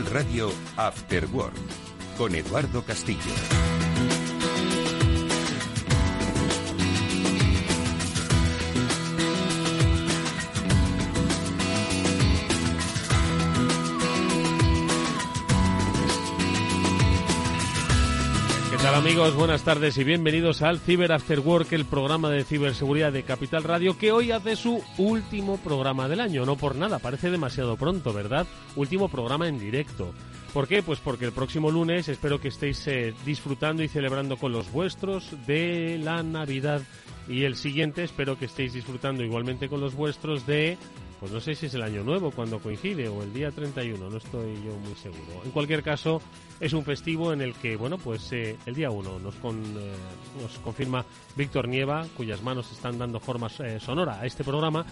Radio After Work con Eduardo Castillo. Amigos? Buenas tardes y bienvenidos al Cyber After Work, el programa de ciberseguridad de Capital Radio que hoy hace su último programa del año. No por nada, parece demasiado pronto, ¿verdad? Último programa en directo. ¿Por qué? Pues porque el próximo lunes espero que estéis eh, disfrutando y celebrando con los vuestros de la Navidad y el siguiente espero que estéis disfrutando igualmente con los vuestros de pues no sé si es el año nuevo cuando coincide o el día 31, no estoy yo muy seguro. En cualquier caso, es un festivo en el que, bueno, pues eh, el día 1 nos, con, eh, confirma Víctor Nieva, cuyas manos están dando forma eh, sonora a este programa.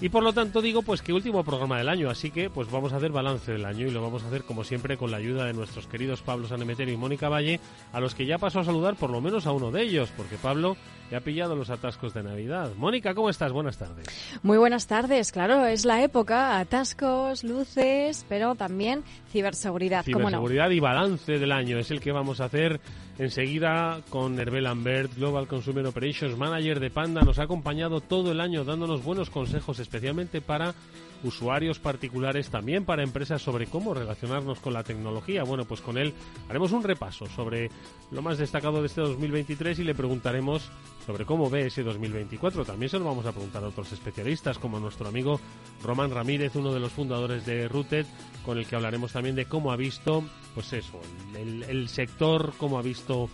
Y por lo tanto digo, pues que último programa del año, así que pues vamos a hacer balance del año y lo vamos a hacer como siempre con la ayuda de nuestros queridos Pablo Sanemeterio y Mónica Valle, a los que ya paso a saludar por lo menos a uno de ellos, porque Pablo ya ha pillado los atascos de Navidad. Mónica, ¿cómo estás? Buenas tardes. Muy buenas tardes, claro, es la época, atascos, luces, pero también ciberseguridad. Ciberseguridad y balance del año es el que vamos a hacer enseguida con Herbel Lambert, Global Consumer Operations Manager de Panda. Nos ha acompañado todo el año dándonos buenos consejos, especialmente para usuarios particulares, también para empresas sobre cómo relacionarnos con la tecnología. Bueno, pues con él haremos un repaso sobre lo más destacado de este 2023 y le preguntaremos sobre cómo ve ese 2024. También se lo vamos a preguntar a otros especialistas, como nuestro amigo Román Ramírez, uno de los fundadores de Rooted, con el que hablaremos también de cómo ha visto, pues eso, el, el sector, cómo ha visto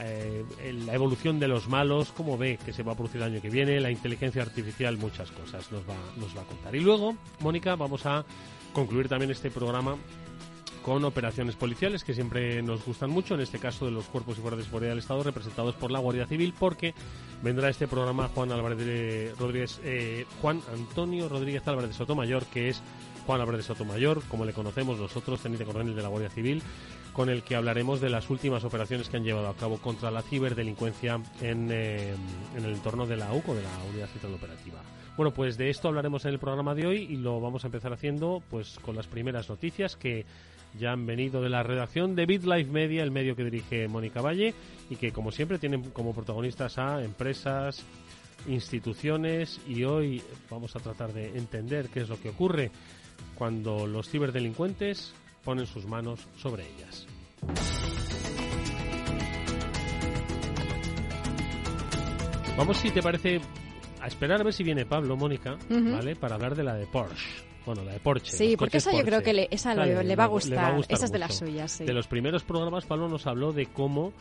eh, la evolución de los malos, cómo ve que se va a producir el año que viene, la inteligencia artificial, muchas cosas nos va, nos va a contar. Y luego, Mónica, vamos a concluir también este programa con operaciones policiales que siempre nos gustan mucho, en este caso de los cuerpos y fuerzas de seguridad del Estado representados por la Guardia Civil, porque vendrá este programa Juan Álvarez Rodríguez, eh, Juan Antonio Rodríguez Álvarez de Sotomayor, que es Juan Álvarez de Sotomayor, como le conocemos nosotros, teniente coronel de la Guardia Civil, con el que hablaremos de las últimas operaciones que han llevado a cabo contra la ciberdelincuencia en, eh, en el entorno de la UCO, de la Unidad Central Operativa. Bueno, pues de esto hablaremos en el programa de hoy y lo vamos a empezar haciendo pues con las primeras noticias que ya han venido de la redacción de BitLife Media, el medio que dirige Mónica Valle y que como siempre tienen como protagonistas a empresas, instituciones y hoy vamos a tratar de entender qué es lo que ocurre cuando los ciberdelincuentes ponen sus manos sobre ellas. Vamos, si te parece, a esperar a ver si viene Pablo, Mónica, ¿vale? Para hablar de la de Porsche. Bueno, la de Porsche. Sí, porque esa yo creo que le, esa le, va a gustar. esa es de las suyas, sí. De los primeros programas, Pablo nos habló de cómo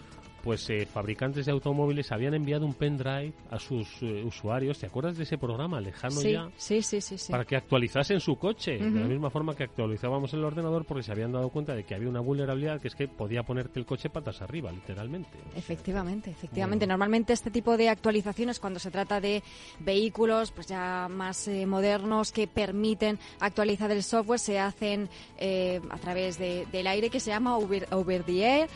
pues eh, fabricantes de automóviles habían enviado un pendrive a sus eh, usuarios. ¿Te acuerdas de ese programa lejano ya? Sí, sí, sí, sí. Para que actualizasen su coche, de la misma forma que actualizábamos el ordenador porque se habían dado cuenta de que había una vulnerabilidad que es que podía ponerte el coche patas arriba, literalmente. Efectivamente, efectivamente. Normalmente este tipo de actualizaciones cuando se trata de vehículos pues ya más eh, modernos que permiten actualizar el software se hacen a través del aire que se llama over, over the air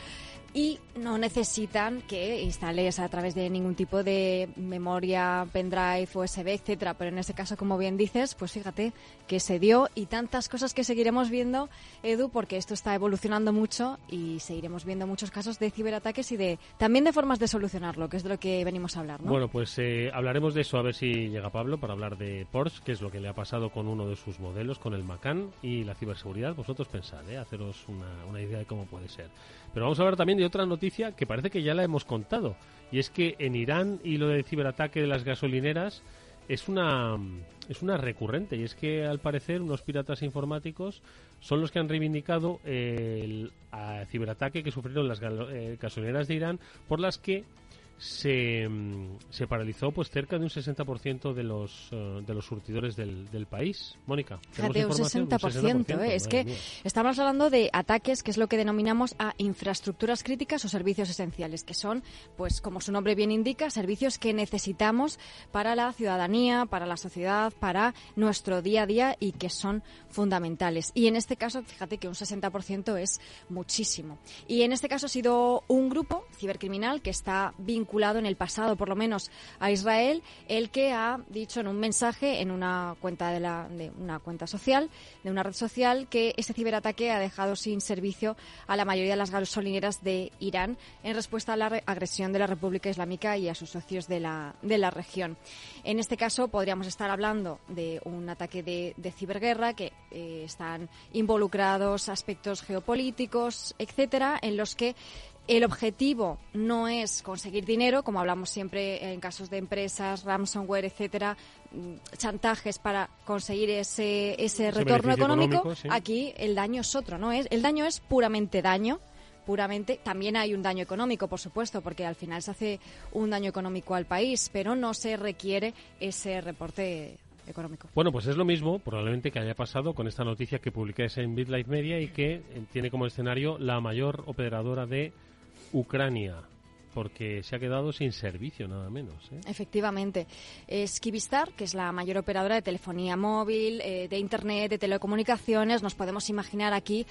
y no necesitan que instales a través de ningún tipo de memoria, pendrive, USB, etcétera. Pero en ese caso, como bien dices, pues fíjate que se dio y tantas cosas que seguiremos viendo, Edu, porque esto está evolucionando mucho y seguiremos viendo muchos casos de ciberataques y de también de formas de solucionarlo, que es de lo que venimos a hablar, ¿no? Bueno, pues eh, hablaremos de eso a ver si llega Pablo para hablar de Porsche, que es lo que le ha pasado con uno de sus modelos, con el Macan y la ciberseguridad. Vosotros pensad, ¿eh? haceros una, una idea de cómo puede ser. Pero vamos a hablar también de otra noticia que parece que ya la hemos contado. Y es que en Irán y lo del ciberataque de las gasolineras es una, es una recurrente. Y es que al parecer unos piratas informáticos son los que han reivindicado el ciberataque que sufrieron las eh, gasolineras de Irán por las que se, mm, se paralizó pues cerca de un 60% de los eh, de los surtidores del, del país. Mónica, Fíjate, un 60%, ¿eh? es que estamos hablando de ataques que es lo que denominamos a infraestructuras críticas o servicios esenciales, que son, pues como su nombre bien indica, servicios que necesitamos para la ciudadanía, para la sociedad, para nuestro día a día y que son fundamentales. Y en este caso, fíjate que un 60% es muchísimo. Y en este caso ha sido un grupo cibercriminal que está vinculado en el pasado, por lo menos, a Israel, el que ha dicho en un mensaje en una cuenta de, la, de una cuenta social, de una red social, que este ciberataque ha dejado sin servicio a la mayoría de las gasolineras de Irán en respuesta a la agresión de la República Islámica y a sus socios de la, de la región. En este caso, podríamos estar hablando de un ataque de, ciberguerra que eh, están involucrados aspectos geopolíticos, etcétera, en los que el objetivo no es conseguir dinero, como hablamos siempre en casos de empresas, ransomware, etcétera, mm, chantajes para conseguir ese, ese, retorno económico. Aquí el daño es otro, ¿no? Es, el daño es puramente daño puramente. También hay un daño económico, por supuesto, porque al final se hace un daño económico al país, pero no se requiere ese reporte económico. Bueno, pues es lo mismo probablemente que haya pasado con esta noticia que publicáis en BitLife Media y que eh, tiene como escenario la mayor operadora de Ucrania porque se ha quedado sin servicio, nada menos. ¿eh? Efectivamente. Es Kivistar, que es la mayor operadora de telefonía móvil, eh, de Internet, de telecomunicaciones. Nos podemos imaginar aquí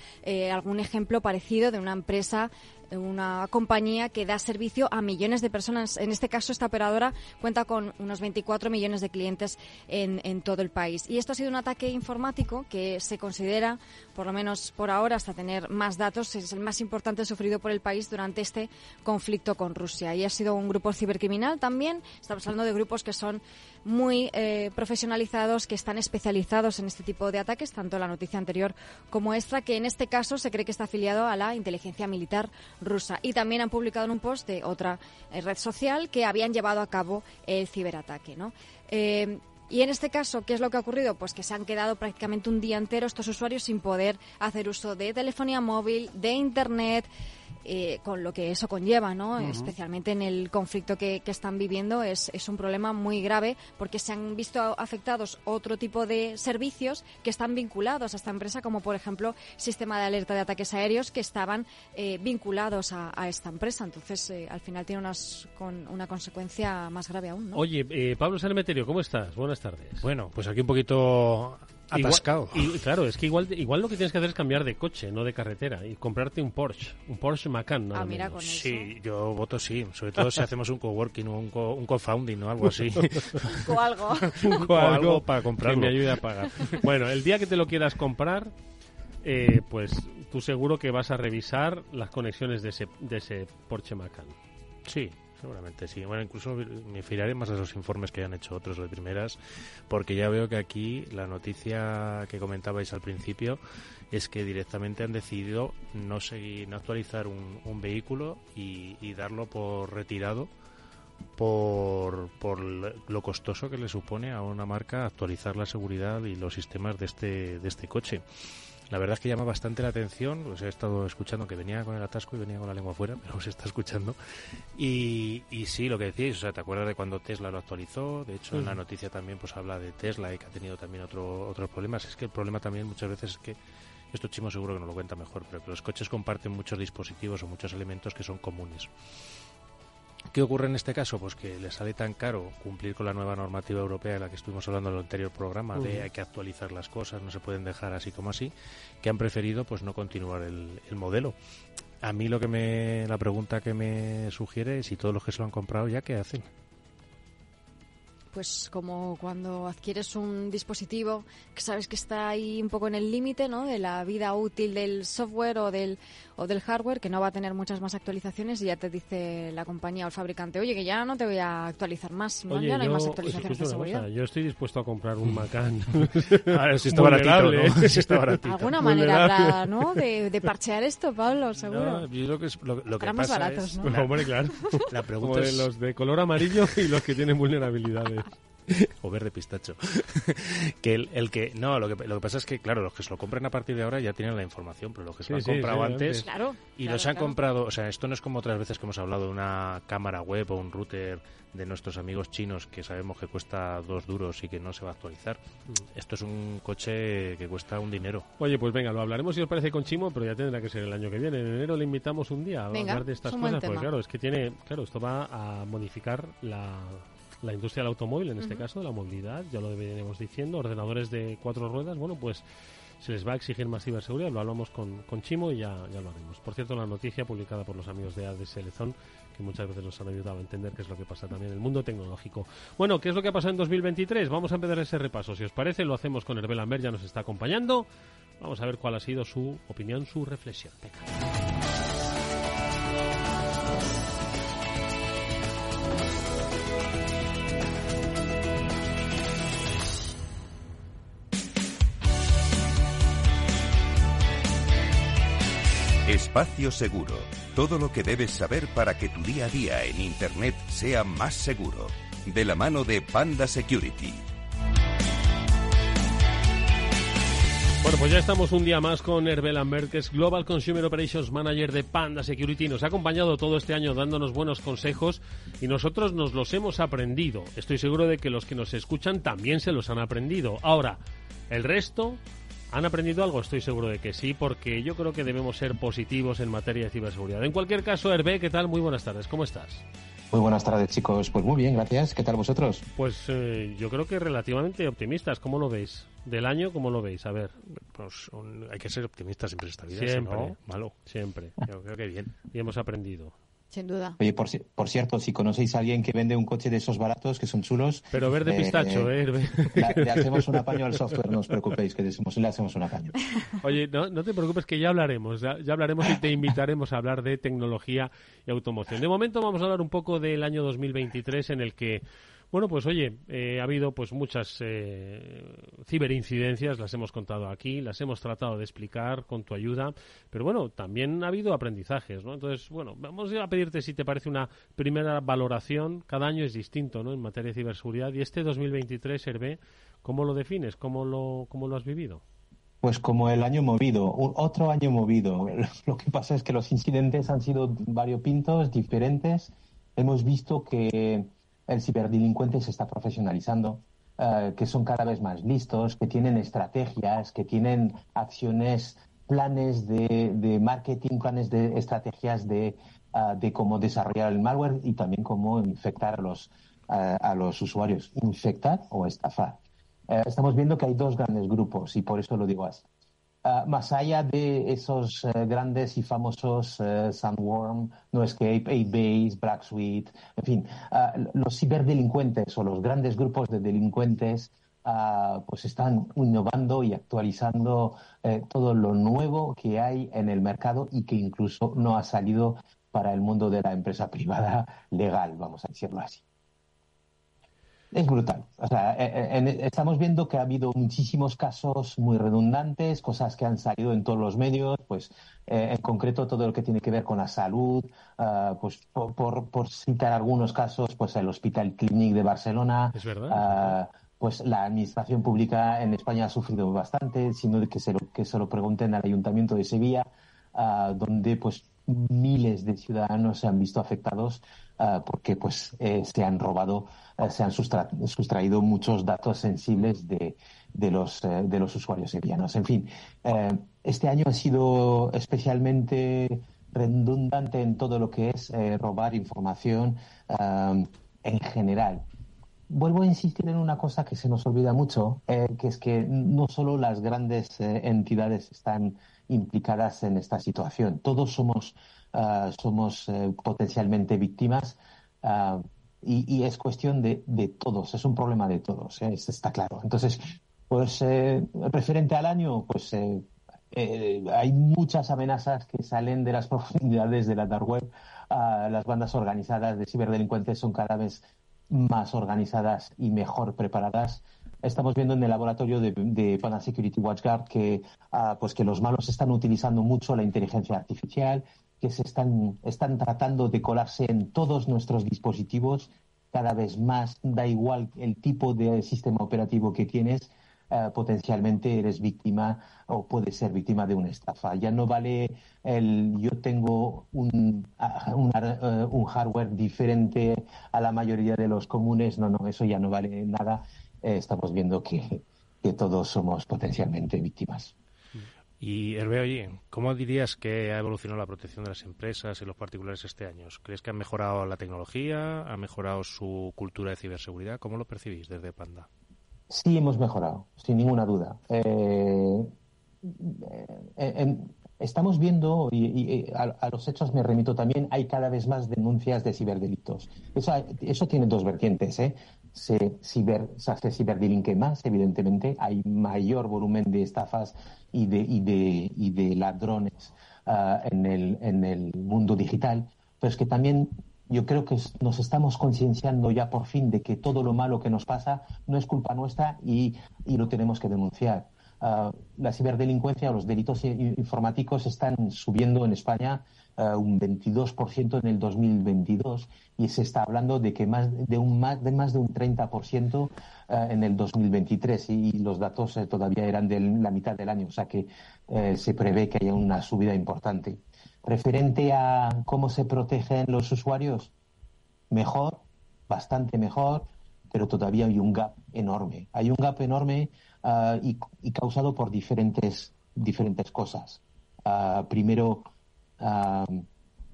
algún ejemplo parecido de una empresa una compañía que da servicio a millones de personas. En este caso, esta operadora cuenta con unos 24 millones de clientes en, todo el país. Y esto ha sido un ataque informático que se considera, por lo menos por ahora, hasta tener más datos, es el más importante sufrido por el país durante este conflicto con Rusia. Y ha sido un grupo cibercriminal también. Estamos hablando de grupos que son muy eh, profesionalizados, que están especializados en este tipo de ataques, tanto la noticia anterior como esta, que en este caso se cree que está afiliado a la inteligencia militar rusa. Y también han publicado en un post de otra eh, red social que habían llevado a cabo el ciberataque. ¿no? Eh, y en este caso, ¿qué es lo que ha ocurrido? Pues que se han quedado prácticamente un día entero estos usuarios sin poder hacer uso de telefonía móvil, de Internet, eh, con lo que eso conlleva, ¿no? Especialmente en el conflicto que, están viviendo es, es, un problema muy grave porque se han visto afectados otro tipo de servicios que están vinculados a esta empresa, como por ejemplo sistema de alerta de ataques aéreos que estaban eh, vinculados a, esta empresa. Entonces, eh, al final tiene unas, con una consecuencia más grave aún. ¿no? Oye, Pablo Salmeterio, ¿cómo estás? Buenas tardes. Bueno, pues aquí un poquito atascado. y claro, es que igual, igual lo que tienes que hacer es cambiar de coche, no de carretera, y comprarte un Porsche, un Porsche Macan. ah, mira, con eso. Sí, yo voto sí, sobre todo si hacemos un coworking o un, co un co-founding o algo así. o algo. o algo para comprarlo. Que me ayude a pagar. bueno, el día que te lo quieras comprar, eh, pues tú seguro que vas a revisar las conexiones de ese, de ese Porsche Macan. Sí, Seguramente sí. Bueno, incluso me fijaré más a esos informes que han hecho otros de primeras, porque ya veo que aquí la noticia que comentabais al principio es que directamente han decidido no seguir, no actualizar un, vehículo y, darlo por retirado por, por lo costoso que le supone a una marca actualizar la seguridad y los sistemas de este, de este coche. La verdad es que llama bastante la atención, pues he estado escuchando que venía con el atasco y venía con la lengua fuera, pero se está escuchando. Y, y sí, lo que decíais, o sea, ¿te acuerdas de cuando Tesla lo actualizó? De hecho, en la noticia también pues habla de Tesla y que ha tenido también otro, otros problemas. Es que el problema también muchas veces es que esto Chimo seguro que no lo cuenta mejor, pero que los coches comparten muchos dispositivos o muchos elementos que son comunes. ¿Qué ocurre en este caso? Pues que les sale tan caro cumplir con la nueva normativa europea de la que estuvimos hablando en el anterior programa, de hay que actualizar las cosas, no se pueden dejar así como así, que han preferido pues no continuar el, el modelo. A mí lo que me, la pregunta que me sugiere es si todos los que se lo han comprado ya, ¿qué hacen? Pues como cuando adquieres un dispositivo que sabes que está ahí un poco en el límite ¿no? de la vida útil del software o del, o del hardware, que no va a tener muchas más actualizaciones y ya te dice la compañía o el fabricante, oye, que ya no te voy a actualizar más, ya no hay más actualizaciones de seguridad. yo estoy dispuesto a comprar un Macan. Ahora si está baratito, ¿no? si está baratito. Alguna manera habrá, ¿no? De, de, parchear esto, Pablo, seguro. No, yo lo que, lo, lo que más baratos, ¿no? Hombre, claro. La pregunta es... los de color amarillo y los que tienen vulnerabilidades. o verde pistacho. que el, que no, lo que lo que pasa es que claro, los que se lo compren a partir de ahora ya tienen la información, pero los que se lo han comprado antes y los han comprado, o sea, esto no es como otras veces que hemos hablado de una cámara web o un router de nuestros amigos chinos que sabemos que cuesta dos duros y que no se va a actualizar. Mm. Esto es un coche que cuesta un dinero. Oye, pues venga, lo hablaremos si os parece con Chimo, pero ya tendrá que ser el año que viene. En enero le invitamos un día a hablar de estas cosas, porque claro, es que tiene, claro, esto va a modificar la la industria del automóvil, en este caso, la movilidad, ya lo deberíamos diciendo, ordenadores de cuatro ruedas, bueno, pues se les va a exigir más ciberseguridad, lo hablamos con, con Chimo y ya, ya lo haremos. Por cierto, la noticia publicada por los amigos de ADS Lezón, que muchas veces nos han ayudado a entender qué es lo que pasa también en el mundo tecnológico. Bueno, ¿qué es lo que ha pasado en 2023? Vamos a empezar ese repaso. Si os parece, lo hacemos con Herbel Lambert, ya nos está acompañando. Vamos a ver cuál ha sido su opinión, su reflexión. Espacio Seguro. Todo lo que debes saber para que tu día a día en Internet sea más seguro. De la mano de Panda Security. Bueno, pues ya estamos un día más con Herbel Lambert, que es Global Consumer Operations Manager de Panda Security. Nos ha acompañado todo este año dándonos buenos consejos y nosotros nos los hemos aprendido. Estoy seguro de que los que nos escuchan también se los han aprendido. Ahora, el resto ¿Han aprendido algo? Estoy seguro de que sí, porque yo creo que debemos ser positivos en materia de ciberseguridad. En cualquier caso, Hervé, ¿qué tal? Muy buenas tardes, ¿cómo estás? Muy buenas tardes, chicos. Pues muy bien, gracias. ¿Qué tal vosotros? Pues eh, yo creo que relativamente optimistas. ¿Cómo lo veis? ¿Del año cómo lo veis? A ver. Pues hay que ser optimistas siempre en esta vida. Siempre. malo. Siempre. Yo creo que bien. Y hemos aprendido. Sin duda. Oye, por, por, cierto, si conocéis a alguien que vende un coche de esos baratos, que son chulos... Pero verde eh, pistacho, ¿eh? le hacemos un apaño al software, no os preocupéis, que le hacemos un apaño. Oye, no, no te preocupes, que ya hablaremos, ya, ya, hablaremos y te invitaremos a hablar de tecnología y automoción. De momento vamos a hablar un poco del año 2023 en el que bueno, pues oye, eh, ha habido pues muchas eh, ciberincidencias, las hemos contado aquí, las hemos tratado de explicar con tu ayuda, pero bueno, también ha habido aprendizajes, ¿no? Entonces, bueno, vamos a pedirte si te parece una primera valoración, cada año es distinto, ¿no? En materia de ciberseguridad y este 2023, Hervé, ¿cómo lo defines? ¿Cómo lo, cómo lo has vivido? Pues como el año movido, otro año movido. Lo que pasa es que los incidentes han sido variopintos, diferentes. Hemos visto que el ciberdelincuente se está profesionalizando, eh, que son cada vez más listos, que tienen estrategias, que tienen acciones, planes de, marketing, planes de estrategias de, eh, de, cómo desarrollar el malware y también cómo infectar a los, eh, a los usuarios. Infectar o estafar. estamos viendo que hay dos grandes grupos y por eso lo digo así. Ah, más allá de esos eh, grandes y famosos uh, Sandworm, NoEscape, 8base, Black Suite, en fin, ah, los ciberdelincuentes o los grandes grupos de delincuentes ah, pues están innovando y actualizando eh, todo lo nuevo que hay en el mercado y que incluso no ha salido para el mundo de la empresa privada legal, vamos a decirlo así. Es brutal. O sea, eh, eh, estamos viendo que ha habido muchísimos casos muy redundantes, cosas que han salido en todos los medios, pues eh, en concreto todo lo que tiene que ver con la salud, ah, pues por, citar algunos casos, pues el Hospital Clinic de Barcelona. Es verdad. Ah, pues la administración pública en España ha sufrido bastante, sino que se lo, que se lo pregunten al Ayuntamiento de Sevilla, ah, donde pues miles de ciudadanos se han visto afectados Ah, porque pues eh, se han robado, eh, se han sustraído muchos datos sensibles de, de los, eh, de los usuarios sevillanos. En fin, este año ha sido especialmente redundante en todo lo que es robar información en general. Vuelvo a insistir en una cosa que se nos olvida mucho, que es que no solo las grandes entidades están implicadas en esta situación, todos somos Ah, somos eh, potencialmente víctimas ah, y, es cuestión de, todos, es un problema de todos, ¿eh? está claro. Entonces, pues eh, referente al año, pues hay muchas amenazas que salen de las profundidades de la dark web. Ah, las bandas organizadas de ciberdelincuentes son cada vez más organizadas y mejor preparadas estamos viendo en el laboratorio de, de Security WatchGuard que, pues que los malos están utilizando mucho la inteligencia artificial que se están, están tratando de colarse en todos nuestros dispositivos cada vez más, da igual el tipo de sistema operativo que tienes, eh, potencialmente eres víctima o puedes ser víctima de una estafa. Ya no vale el yo tengo un, eh, un hardware diferente a la mayoría de los comunes, no, no, eso ya no vale nada. Eh, estamos viendo que todos somos potencialmente víctimas. Y Hervé, oye, ¿cómo dirías que ha evolucionado la protección de las empresas y los particulares este año? ¿Crees que han mejorado la tecnología? ¿Ha mejorado su cultura de ciberseguridad? ¿Cómo lo percibís desde Panda? Sí, hemos mejorado, sin ninguna duda. Eh, estamos viendo, y, a, los hechos me remito también, hay cada vez más denuncias de ciberdelitos. Eso, eso tiene dos vertientes. ¿eh? Se, ciber, se ciberdelinque más, evidentemente, hay mayor volumen de estafas y de, y de, y de ladrones uh, en, el, en el mundo digital, pero es que también yo creo que nos estamos concienciando ya por fin de que todo lo malo que nos pasa no es culpa nuestra y, y lo tenemos que denunciar. Ah, la ciberdelincuencia o los delitos informáticos están subiendo en España uh, un 22% en el 2022 y se está hablando de que más de un más de más de un 30% ah, en el 2023 y, los datos eh, todavía eran de la mitad del año, o sea que eh, se prevé que haya una subida importante. Referente a cómo se protegen los usuarios, mejor, bastante mejor, pero todavía hay un gap enorme. Hay un gap enorme Ah, y, causado por diferentes, diferentes cosas. Primero, ah,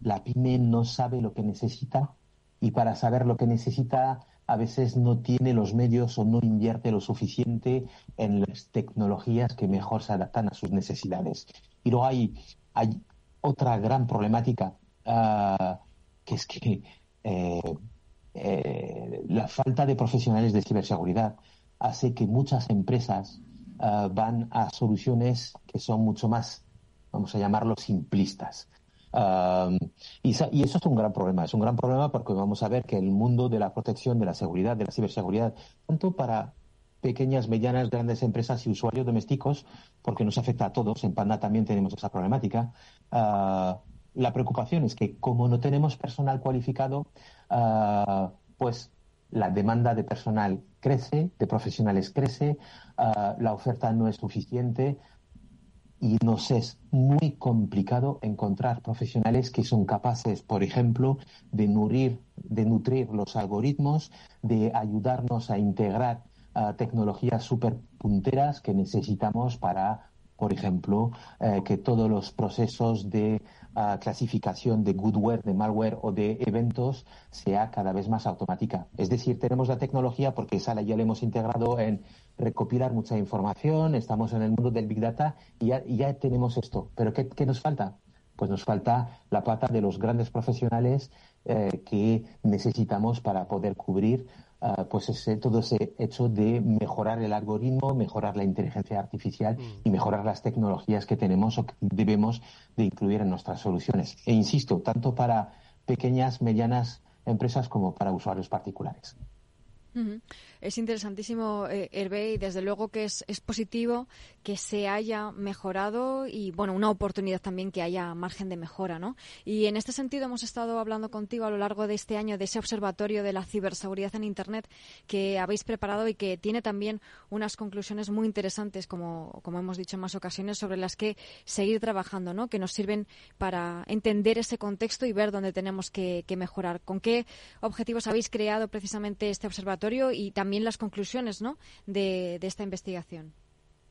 la pyme no sabe lo que necesita y para saber lo que necesita a veces no tiene los medios o no invierte lo suficiente en las tecnologías que mejor se adaptan a sus necesidades. Y luego hay, otra gran problemática, que es que eh, eh, la falta de profesionales de ciberseguridad hace que muchas empresas eh, van a soluciones que son mucho más, vamos a llamarlo, simplistas. Y, eso es un gran problema. Es un gran problema porque vamos a ver que el mundo de la protección, de la seguridad, de la ciberseguridad, tanto para pequeñas, medianas, grandes empresas y usuarios domésticos, porque nos afecta a todos, en Panda también tenemos esa problemática, uh, la preocupación es que como no tenemos personal cualificado, uh, pues la demanda de personal crece, de profesionales crece, ah, la oferta no es suficiente y nos es muy complicado encontrar profesionales que son capaces, por ejemplo, de nutrir, de nutrir los algoritmos, de ayudarnos a integrar ah, tecnologías súper punteras que necesitamos para, por ejemplo, eh, que todos los procesos de clasificación de goodware, de malware o de eventos sea cada vez más automática. Es decir, tenemos la tecnología porque esa ya la hemos integrado en recopilar mucha información, estamos en el mundo del Big Data y ya, tenemos esto. Pero ¿qué, nos falta? Pues nos falta la pata de los grandes profesionales eh, que necesitamos para poder cubrir Ah, pues ese, todo ese hecho de mejorar el algoritmo, mejorar la inteligencia artificial y mejorar las tecnologías que tenemos o que debemos de incluir en nuestras soluciones. E insisto, tanto para pequeñas, medianas empresas como para usuarios particulares. Es interesantísimo, eh, Hervé, y desde luego que es, positivo que se haya mejorado y, bueno, una oportunidad también que haya margen de mejora, ¿no? Y en este sentido hemos estado hablando contigo a lo largo de este año de ese observatorio de la ciberseguridad en Internet que habéis preparado y que tiene también unas conclusiones muy interesantes, como, como hemos dicho en más ocasiones, sobre las que seguir trabajando, ¿no? Que nos sirven para entender ese contexto y ver dónde tenemos que, que mejorar. ¿Con qué objetivos habéis creado precisamente este observatorio? y también las conclusiones ¿no? de, esta investigación.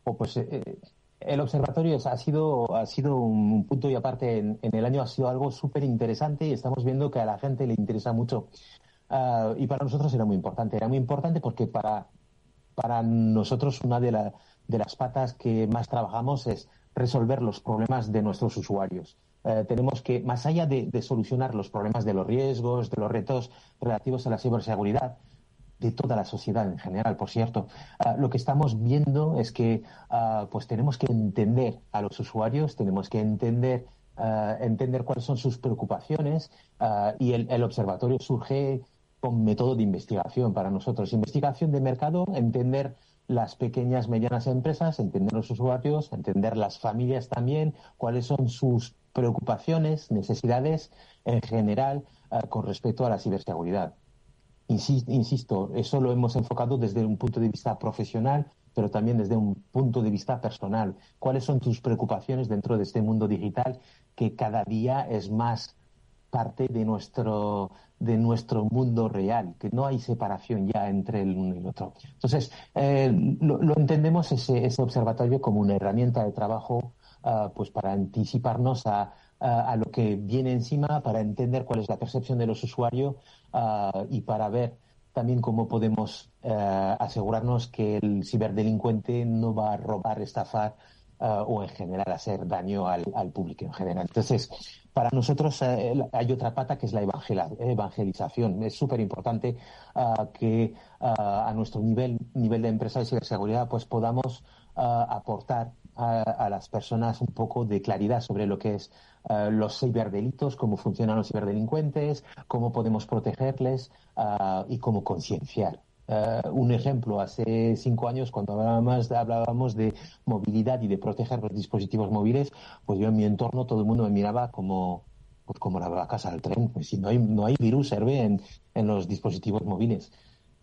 Oh, pues eh, eh, el observatorio ha sido, ha sido un punto y aparte en, el año ha sido algo súper interesante y estamos viendo que a la gente le interesa mucho. Ah, y para nosotros era muy importante. Era muy importante porque para, para nosotros una de, de las patas que más trabajamos es resolver los problemas de nuestros usuarios. Eh, tenemos que, más allá de, solucionar los problemas de los riesgos, de los retos relativos a la ciberseguridad, de toda la sociedad en general, por cierto. Ah, lo que estamos viendo es que ah, pues tenemos que entender a los usuarios, tenemos que entender, ah, entender cuáles son sus preocupaciones y el, observatorio surge con método de investigación para nosotros. Investigación de mercado, entender las pequeñas, medianas empresas, entender los usuarios, entender las familias también, cuáles son sus preocupaciones, necesidades en general con respecto a la ciberseguridad. Insisto, eso lo hemos enfocado desde un punto de vista profesional, pero también desde un punto de vista personal. ¿Cuáles son tus preocupaciones dentro de este mundo digital que cada día es más parte de nuestro, de nuestro mundo real, que no hay separación ya entre el uno y el otro? Entonces, eh, lo, entendemos ese, ese, observatorio como una herramienta de trabajo ah, pues para anticiparnos a, a, lo que viene encima, para entender cuál es la percepción de los usuarios y para ver también cómo podemos uh, asegurarnos que el ciberdelincuente no va a robar, estafar uh, o en general hacer daño al, público en general. Entonces, para nosotros hay otra pata que es la evangelización. Es súper importante que a nuestro nivel, nivel de empresa de ciberseguridad pues podamos aportar a, las personas un poco de claridad sobre lo que es uh, los ciberdelitos, cómo funcionan los ciberdelincuentes, cómo podemos protegerles uh, y cómo concienciar. Uh, un ejemplo, hace cinco años, cuando hablábamos, hablábamos de movilidad y de proteger los dispositivos móviles, pues yo en mi entorno todo el mundo me miraba como, pues como la casa del tren. Pues si no hay, no hay virus, serve en, en los dispositivos móviles.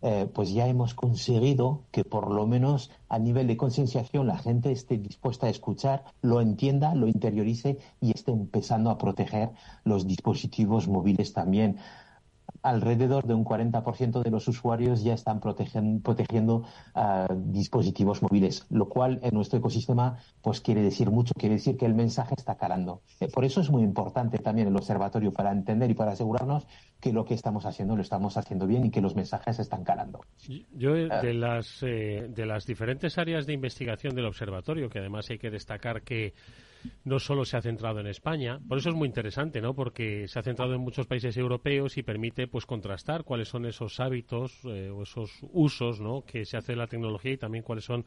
Eh, pues ya hemos conseguido que por lo menos a nivel de concienciación la gente esté dispuesta a escuchar, lo entienda, lo interiorice y esté empezando a proteger los dispositivos móviles también alrededor de un 40% de los usuarios ya están protegiendo ah, dispositivos móviles, lo cual en nuestro ecosistema pues quiere decir mucho, quiere decir que el mensaje está calando. Eh, por eso es muy importante también el observatorio para entender y para asegurarnos que lo que estamos haciendo lo estamos haciendo bien y que los mensajes están calando. Yo eh, de las eh, de las diferentes áreas de investigación del observatorio, que además hay que destacar que no solo se ha centrado en España, por eso es muy interesante, ¿no? Porque se ha centrado en muchos países europeos y permite pues contrastar cuáles son esos hábitos eh, o esos usos, ¿no? que se hace de la tecnología y también cuáles son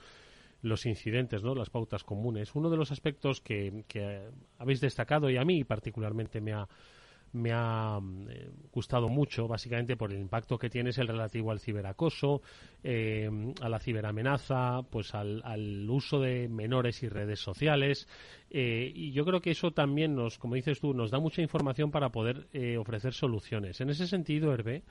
los incidentes, ¿no? Las pautas comunes. Uno de los aspectos que, que habéis destacado y a mí particularmente me ha me ha eh, gustado mucho, básicamente por el impacto que tiene es el relativo al ciberacoso, eh, a la ciberamenaza, pues al, al, uso de menores y redes sociales. Eh, y yo creo que eso también nos, como dices tú, nos da mucha información para poder ofrecer soluciones. En ese sentido, Hervé,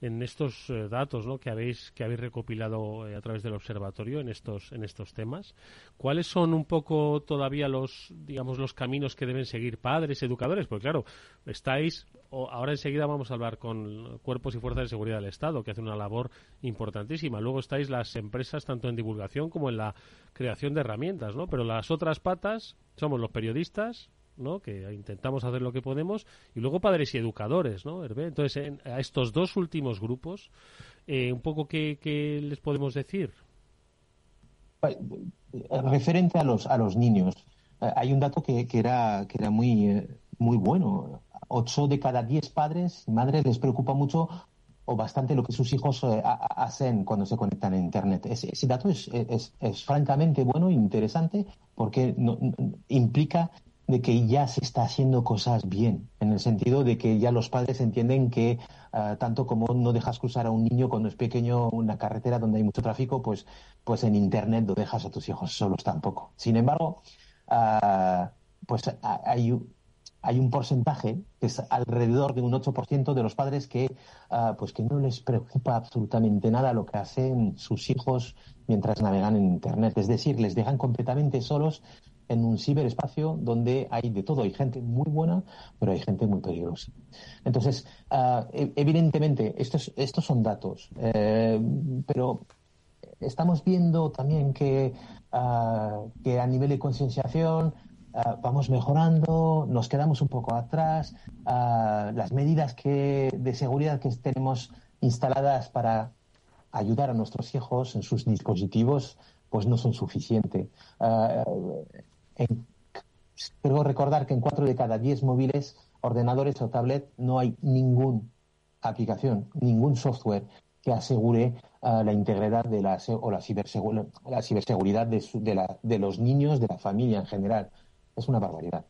en estos eh, datos ¿no? que habéis que habéis recopilado eh, a través del observatorio en estos en estos temas. Cuáles son un poco todavía los digamos los caminos que deben seguir padres educadores porque claro estáis ahora enseguida vamos a hablar con cuerpos y fuerzas de seguridad del Estado que hacen una labor importantísima. Luego estáis las empresas tanto en divulgación como en la creación de herramientas no pero las otras patas somos los periodistas ¿no? que intentamos hacer lo que podemos, y luego padres y educadores, ¿no, Entonces, a estos dos últimos grupos, eh, un poco qué, les podemos decir. Pues, referente a los, a los niños, eh, hay un dato que, que, era, que era muy, eh, muy bueno. Ocho de cada diez padres y madres les preocupa mucho o bastante lo que sus hijos hacen cuando se conectan a Internet. Ese, dato es, es, francamente bueno e interesante porque implica de que ya se está haciendo cosas bien, en el sentido de que ya los padres entienden que ah, tanto como no dejas cruzar a un niño cuando es pequeño una carretera donde hay mucho tráfico, pues, pues en Internet no dejas a tus hijos solos tampoco. Sin embargo, uh, pues hay, hay un porcentaje que es alrededor de un 8% de los padres que, ah, pues que no les preocupa absolutamente nada lo que hacen sus hijos mientras navegan en Internet. Es decir, les dejan completamente solos en un ciberespacio donde hay de todo. Hay gente muy buena, pero hay gente muy peligrosa. Entonces, e, evidentemente, estos, estos son datos, eh, pero estamos viendo también que, ah, que a nivel de concienciación ah, vamos mejorando, nos quedamos un poco atrás, las medidas que, de seguridad que tenemos instaladas para ayudar a nuestros hijos en sus dispositivos pues no son suficientes. En, recordar que en cuatro de cada diez móviles, ordenadores o tablet no hay ninguna aplicación, ningún software que asegure ah, la integridad de la, o la, la ciberseguridad de, de, los niños, de la familia en general. Es una barbaridad.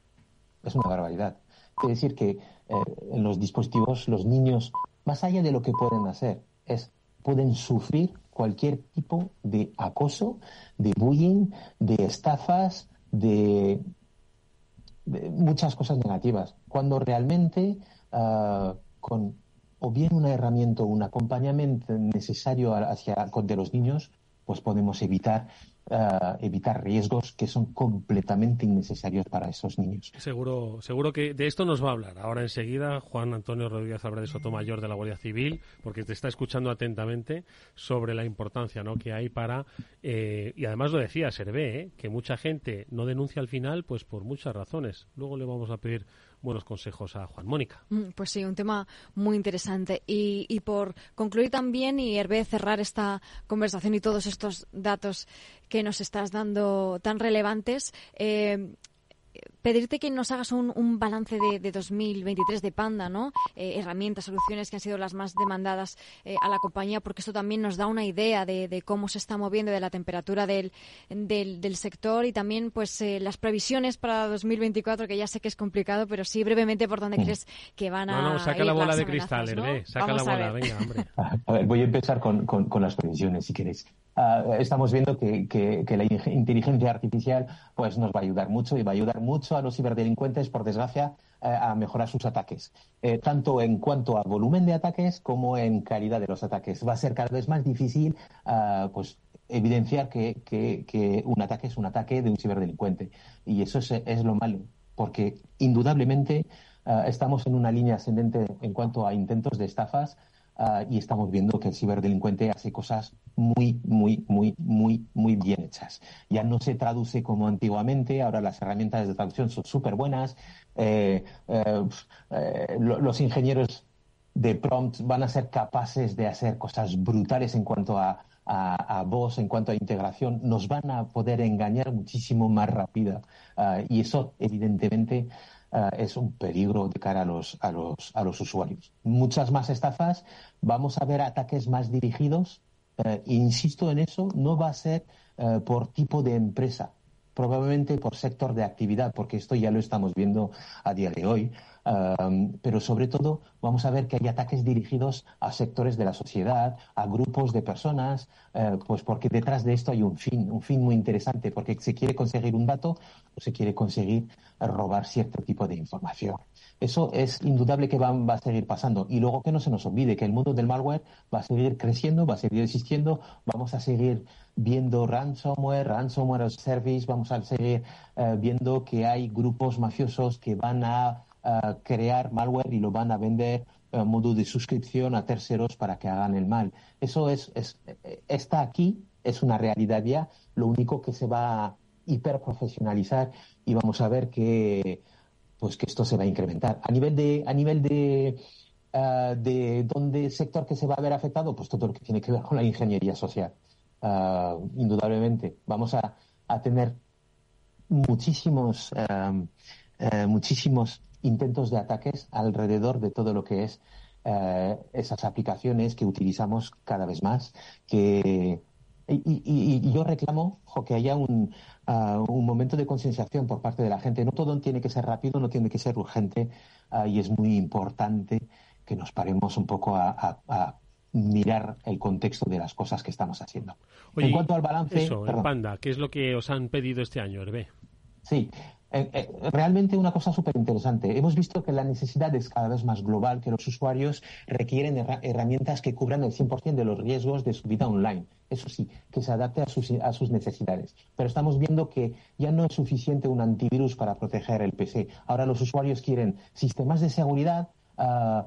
Es una barbaridad. Quiere decir que eh, en los dispositivos los niños, más allá de lo que pueden hacer, es pueden sufrir cualquier tipo de acoso, de bullying, de estafas, de, muchas cosas negativas, cuando realmente uh, con o bien una herramienta un acompañamiento necesario hacia de los niños, pues podemos evitar evitar riesgos que son completamente innecesarios para esos niños. Seguro, seguro que de esto nos va a hablar ahora enseguida Juan Antonio Rodríguez Álvarez Sotomayor de la Guardia Civil, porque te está escuchando atentamente sobre la importancia ¿no? que hay para eh, y además lo decía Servé, ¿eh? que mucha gente no denuncia al final, pues por muchas razones. Luego le vamos a pedir buenos consejos a Juan Mónica. Mm, pues sí, un tema muy interesante. Y, por concluir también y Hervé cerrar esta conversación y todos estos datos que nos estás dando tan relevantes, eh, pedirte que nos hagas un, un balance de, de, 2023 de Panda, ¿no? Eh, herramientas, soluciones que han sido las más demandadas eh, a la compañía, porque esto también nos da una idea de, de cómo se está moviendo, de la temperatura del, del, del sector y también, pues, eh, las previsiones para 2024, que ya sé que es complicado, pero sí brevemente por dónde crees que van a. No, no, saca ir la bola las de amenazas, cristal, ¿no? Saca Vamos la bola, venga, hombre. A ver, voy a empezar con, con, con las previsiones, si queréis. Ah, estamos viendo que, que, que la in- inteligencia artificial pues, nos va a ayudar mucho y va a ayudar mucho a los ciberdelincuentes, por desgracia, eh, a mejorar sus ataques, eh, tanto en cuanto a volumen de ataques como en calidad de los ataques. Va a ser cada vez más difícil ah, pues, evidenciar que, que- un ataque es un ataque de un ciberdelincuente. Y eso es, es lo malo, porque indudablemente ah, estamos en una línea ascendente en cuanto a intentos de estafas ah, y estamos viendo que el ciberdelincuente hace cosas muy, muy, muy, muy, muy bien hechas. Ya no se traduce como antiguamente, ahora las herramientas de traducción son súper buenas. Eh, eh, eh, lo- los ingenieros de prompt van a ser capaces de hacer cosas brutales en cuanto a, a, voz, en cuanto a integración, nos van a poder engañar muchísimo más rápido. Ah, y eso, evidentemente, ah, es un peligro de cara a los, a, los, a los usuarios. Muchas más estafas, vamos a ver ataques más dirigidos. Eh, insisto en eso, no va a ser eh, por tipo de empresa, probablemente por sector de actividad, porque esto ya lo estamos viendo a día de hoy. Pero sobre todo vamos a ver que hay ataques dirigidos a sectores de la sociedad, a grupos de personas, eh, pues porque detrás de esto hay un fin, un fin muy interesante, porque se quiere conseguir un dato o se quiere conseguir robar cierto tipo de información. Eso es indudable que va, va a seguir pasando. Y luego que no se nos olvide que el mundo del malware va a seguir creciendo, va a seguir existiendo, vamos a seguir viendo ransomware, ransomware as service, vamos a seguir eh, viendo que hay grupos mafiosos que van a eh, crear malware y lo van a vender a modo de suscripción a terceros para que hagan el mal. Eso es, es eh, está aquí, es una realidad ya. Lo único que se va a hiperprofesionalizar y vamos a ver que pues que esto se va a incrementar. A nivel de, a nivel de, uh, de dónde sector que se va a ver afectado, pues todo lo que tiene que ver con la ingeniería social. Indudablemente. Vamos a, a tener muchísimos, muchísimos intentos de ataques alrededor de todo lo que es esas aplicaciones que utilizamos cada vez más, que y, y, y, yo reclamo jo, que haya un, uh, un, momento de concienciación por parte de la gente. No todo tiene que ser rápido, no tiene que ser urgente uh, y es muy importante que nos paremos un poco a, a, a, mirar el contexto de las cosas que estamos haciendo. Oye, en cuanto al balance... Eso, Panda, ¿qué es lo que os han pedido este año, Hervé? Sí, eh, eh, realmente una cosa súper interesante. Hemos visto que la necesidad es cada vez más global, que los usuarios requieren her herramientas que cubran el 100% de los riesgos de su vida online. Eso sí, que se adapte a sus, a sus, necesidades. Pero estamos viendo que ya no es suficiente un antivirus para proteger el PC. Ahora los usuarios quieren sistemas de seguridad. Uh,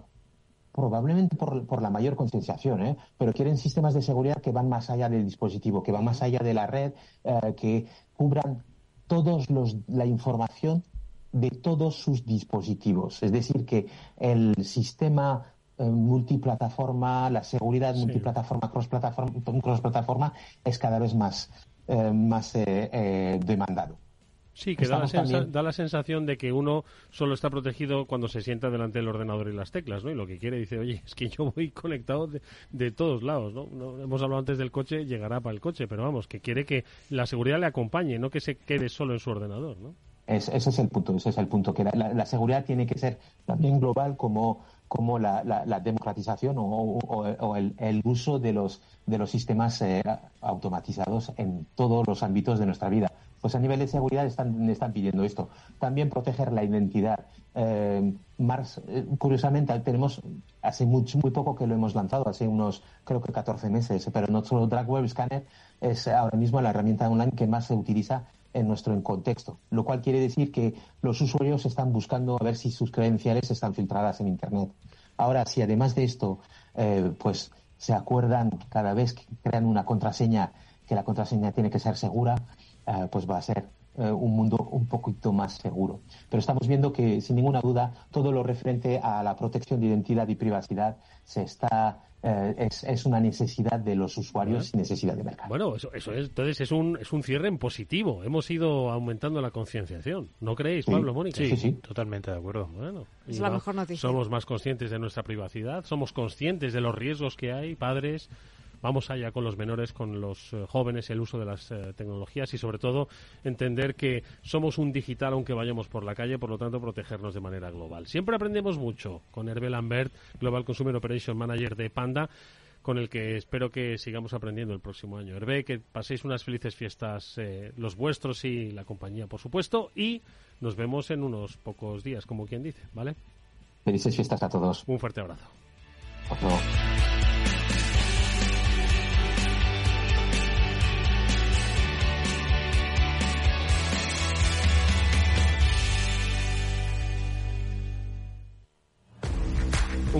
probablemente por, por, la mayor concienciación, ¿eh? pero quieren sistemas de seguridad que van más allá del dispositivo, que van más allá de la red, uh, que cubran todos los, la información de todos sus dispositivos. Es decir, que el sistema eh, multiplataforma, la seguridad sí. multiplataforma, cross-plataforma, cross es cada vez más, eh, más eh, demandado. Sí, que da la, también... da la, sensación de que uno solo está protegido cuando se sienta delante del ordenador y las teclas, ¿no? Y lo que quiere dice, oye, es que yo voy conectado de, de todos lados, ¿no? ¿no? Hemos hablado antes del coche, llegará para el coche, pero vamos, que quiere que la seguridad le acompañe, no que se quede solo en su ordenador, ¿no? Es, ese es el punto, ese es el punto, que la, la, la seguridad tiene que ser también global como, como la, la democratización o, o, o el, el, uso de los, de los sistemas eh, automatizados en todos los ámbitos de nuestra vida pues a nivel de seguridad están, están pidiendo esto. También proteger la identidad. Eh, eh, curiosamente, tenemos hace mucho, muy poco que lo hemos lanzado, hace unos, creo que 14 meses, pero nuestro Drag Web Scanner es ahora mismo la herramienta online que más se utiliza en nuestro contexto, lo cual quiere decir que los usuarios están buscando a ver si sus credenciales están filtradas en Internet. Ahora, si además de esto, eh, pues se acuerdan cada vez que crean una contraseña, que la contraseña tiene que ser segura, Uh, pues va a ser eh, un mundo un poquito más seguro. Pero estamos viendo que, sin ninguna duda, todo lo referente a la protección de identidad y privacidad se está eh, es, una necesidad de los usuarios y necesidad de mercado. Bueno, eso, eso es, entonces es un, es un cierre en positivo. Hemos ido aumentando la concienciación. ¿No creéis, Pablo, Mónica? Sí, sí, totalmente de acuerdo. Bueno, es la mejor noticia. Somos más conscientes de nuestra privacidad, somos conscientes de los riesgos que hay, padres, vamos allá con los menores, con los eh, jóvenes, el uso de las eh, tecnologías y sobre todo entender que somos un digital aunque vayamos por la calle, por lo tanto protegernos de manera global. Siempre aprendemos mucho con Hervé Lambert, Global Consumer Operation Manager de Panda con el que espero que sigamos aprendiendo el próximo año. Hervé, que paséis unas felices fiestas, eh, los vuestros y la compañía, por supuesto, y nos vemos en unos pocos días, como quien dice, ¿vale? Felices fiestas a todos. Un fuerte abrazo. Un consejo,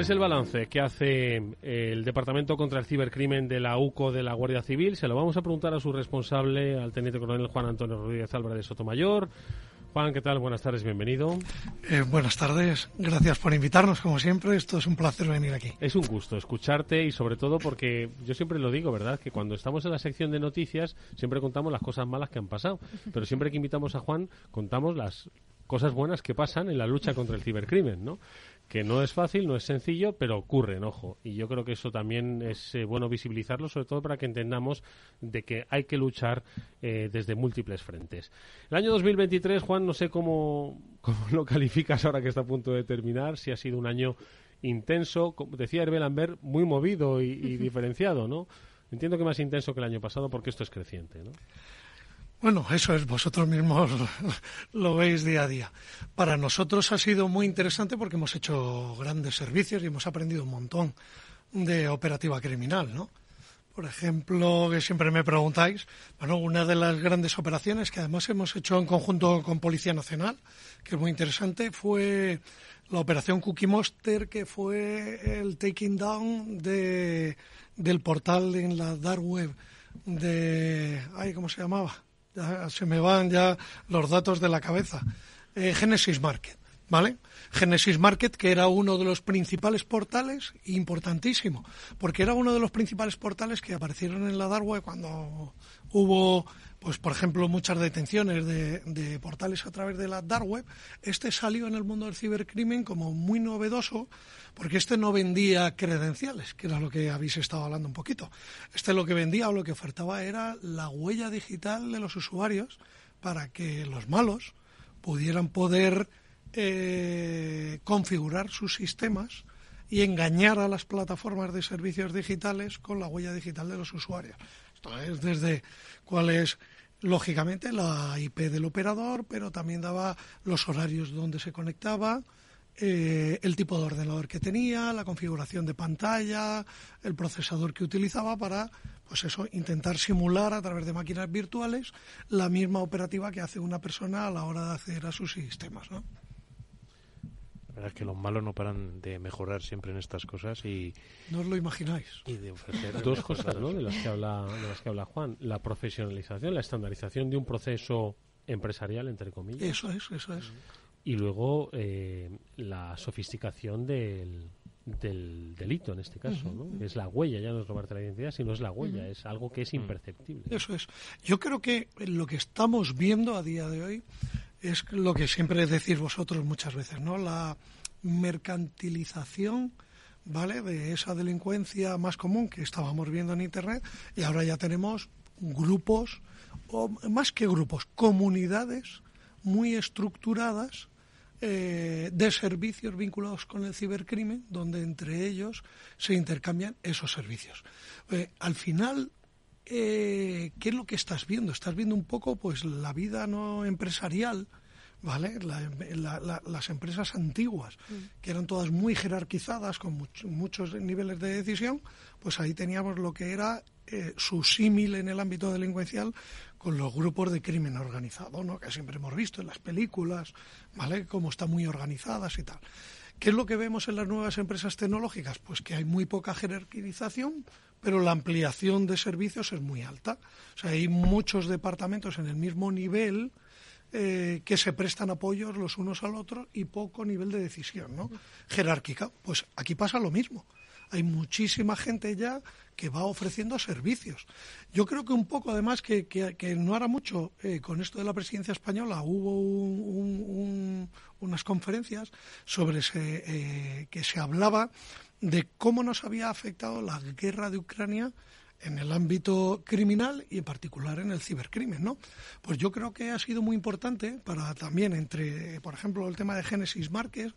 ¿Cuál es el balance que hace eh, el Departamento contra el Cibercrimen de la UCO de la Guardia Civil? Se lo vamos a preguntar a su responsable, al teniente coronel Juan Antonio Rodríguez Álvarez Sotomayor. Juan, ¿qué tal? Buenas tardes, bienvenido. Eh, buenas tardes, gracias por invitarnos, como siempre. Esto es un placer venir aquí. Es un gusto escucharte y sobre todo porque yo siempre lo digo, ¿verdad? Que cuando estamos en la sección de noticias siempre contamos las cosas malas que han pasado, pero siempre que invitamos a Juan contamos las cosas buenas que pasan en la lucha contra el cibercrimen, ¿no? Que no es fácil, no es sencillo, pero ocurren, ojo. Y yo creo que eso también es eh, bueno visibilizarlo, sobre todo para que entendamos de que hay que luchar eh, desde múltiples frentes. El año 2023, Juan, no sé cómo, cómo lo calificas ahora que está a punto de terminar, si ha sido un año intenso, como decía Hervé Lambert, muy movido y, y diferenciado, ¿no? Entiendo que más intenso que el año pasado porque esto es creciente, ¿no? Bueno, eso es, vosotros mismos lo veis día a día. Para nosotros ha sido muy interesante porque hemos hecho grandes servicios y hemos aprendido un montón de operativa criminal, ¿no? Por ejemplo, que siempre me preguntáis, bueno, una de las grandes operaciones que además hemos hecho en conjunto con Policía Nacional, que es muy interesante, fue la operación Cookie Monster, que fue el taking down de, del portal en la dark web de, ay, ¿cómo se llamaba? Se me van ya los datos de la cabeza. Eh, Genesis Market, ¿vale? Genesis Market, que era uno de los principales portales, importantísimo, porque era uno de los principales portales que aparecieron en la Dark Web cuando hubo pues por ejemplo, muchas detenciones de, portales a través de la dark web, este salió en el mundo del cibercrimen como muy novedoso, porque este no vendía credenciales, que era lo que habéis estado hablando un poquito. Este lo que vendía o lo que ofertaba era la huella digital de los usuarios para que los malos pudieran poder eh, configurar sus sistemas y engañar a las plataformas de servicios digitales con la huella digital de los usuarios. Es desde cuál es lógicamente la IP del operador, pero también daba los horarios donde se conectaba, eh, el tipo de ordenador que tenía, la configuración de pantalla, el procesador que utilizaba para, pues eso, intentar simular a través de máquinas virtuales la misma operativa que hace una persona a la hora de acceder a sus sistemas, ¿no? Es que los malos no paran de mejorar siempre en estas cosas y... No os lo imagináis. Y de ofrecer dos cosas, ¿no? De las, que habla, de las que habla Juan. La profesionalización, la estandarización de un proceso empresarial, entre comillas. Eso es, eso es. Y luego eh, la sofisticación del, del delito en este caso, ¿no? Es la huella, ya no es robarte la identidad, sino es la huella, es algo que es imperceptible. Eso es. Yo creo que lo que estamos viendo a día de hoy es lo que siempre decís vosotros muchas veces, ¿no? La mercantilización, ¿vale? De esa delincuencia más común que estábamos viendo en Internet y ahora ya tenemos grupos, o más que grupos, comunidades muy estructuradas eh, de servicios vinculados con el cibercrimen, donde entre ellos se intercambian esos servicios. Eh, al final, eh, ¿qué es lo que estás viendo? Estás viendo un poco, pues, la vida no empresarial, ¿vale? las empresas antiguas, mm. que eran todas muy jerarquizadas, con muchos niveles de decisión, pues ahí teníamos lo que era su símil en el ámbito delincuencial con los grupos de crimen organizado, ¿no? que siempre hemos visto en las películas, ¿vale? Cómo están muy organizadas y tal. ¿Qué es lo que vemos en las nuevas empresas tecnológicas? Pues que hay muy poca jerarquización, pero la ampliación de servicios es muy alta. O sea, hay muchos departamentos en el mismo nivel eh, que se prestan apoyos los unos al otro y poco nivel de decisión, ¿no? Jerárquica. Pues aquí pasa lo mismo hay muchísima gente ya que va ofreciendo servicios. Yo creo que un poco, además, que, no hará mucho eh, con esto de la presidencia española, hubo unas conferencias sobre eh, que se hablaba de cómo nos había afectado la guerra de Ucrania en el ámbito criminal y en particular en el cibercrimen, ¿no? Pues yo creo que ha sido muy importante para también entre, por ejemplo, el tema de Génesis Márquez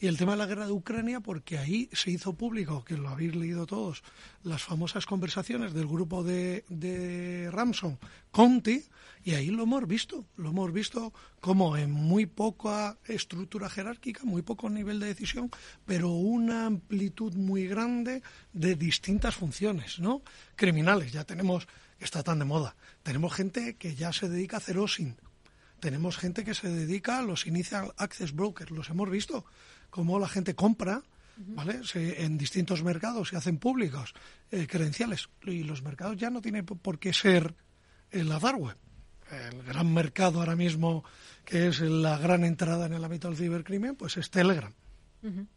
y el tema de la guerra de Ucrania, porque ahí se hizo público, que lo habéis leído todos, las famosas conversaciones del grupo de, de Ramson, Conti, y ahí lo hemos visto, lo hemos visto como en muy poca estructura jerárquica, muy poco nivel de decisión, pero una amplitud muy grande de distintas funciones, ¿no? Criminales, ya tenemos, está tan de moda, tenemos gente que ya se dedica a hacer OSIN, tenemos gente que se dedica a los Initial Access Brokers, los hemos visto, como la gente compra, ¿vale? en distintos mercados se hacen públicos eh, credenciales y los mercados ya no tienen por qué ser en la dark web el gran mercado ahora mismo, que es la gran entrada en el ámbito del cibercrimen, pues es Telegram.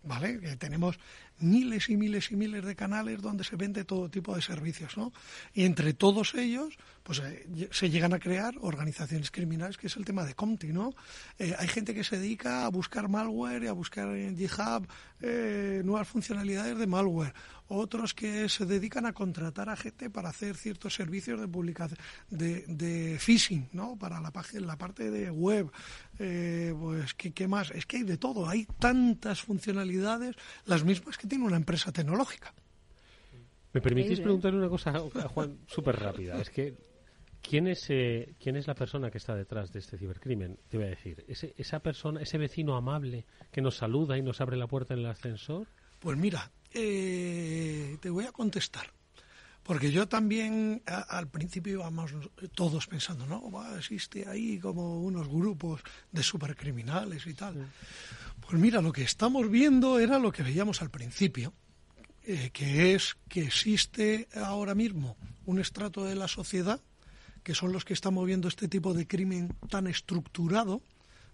¿Vale? Tenemos miles y miles y miles de canales donde se vende todo tipo de servicios, ¿no? Y entre todos ellos, pues eh, se llegan a crear organizaciones criminales, que es el tema de Comti, ¿no? Eh, hay gente que se dedica a buscar malware y a buscar en GitHub eh, nuevas funcionalidades de malware otros que se dedican a contratar a gente para hacer ciertos servicios de publicación, de, de phishing, ¿no? Para la, la parte de web. Eh, pues, ¿qué, ¿qué, más? Es que hay de todo. Hay tantas funcionalidades, las mismas que tiene una empresa tecnológica. ¿Me permitís preguntarle una cosa a Juan súper rápida? Es que ¿Quién es, eh, ¿Quién es la persona que está detrás de este cibercrimen? Te voy a decir, ¿ese, esa persona, ese vecino amable que nos saluda y nos abre la puerta en el ascensor? Pues mira, eh, te voy a contestar. Porque yo también al principio íbamos todos pensando, no, existe ahí como unos grupos de supercriminales y tal. Pues mira, lo que estamos viendo era lo que veíamos al principio, eh, que es que existe ahora mismo un estrato de la sociedad, que son los que están moviendo este tipo de crimen tan estructurado,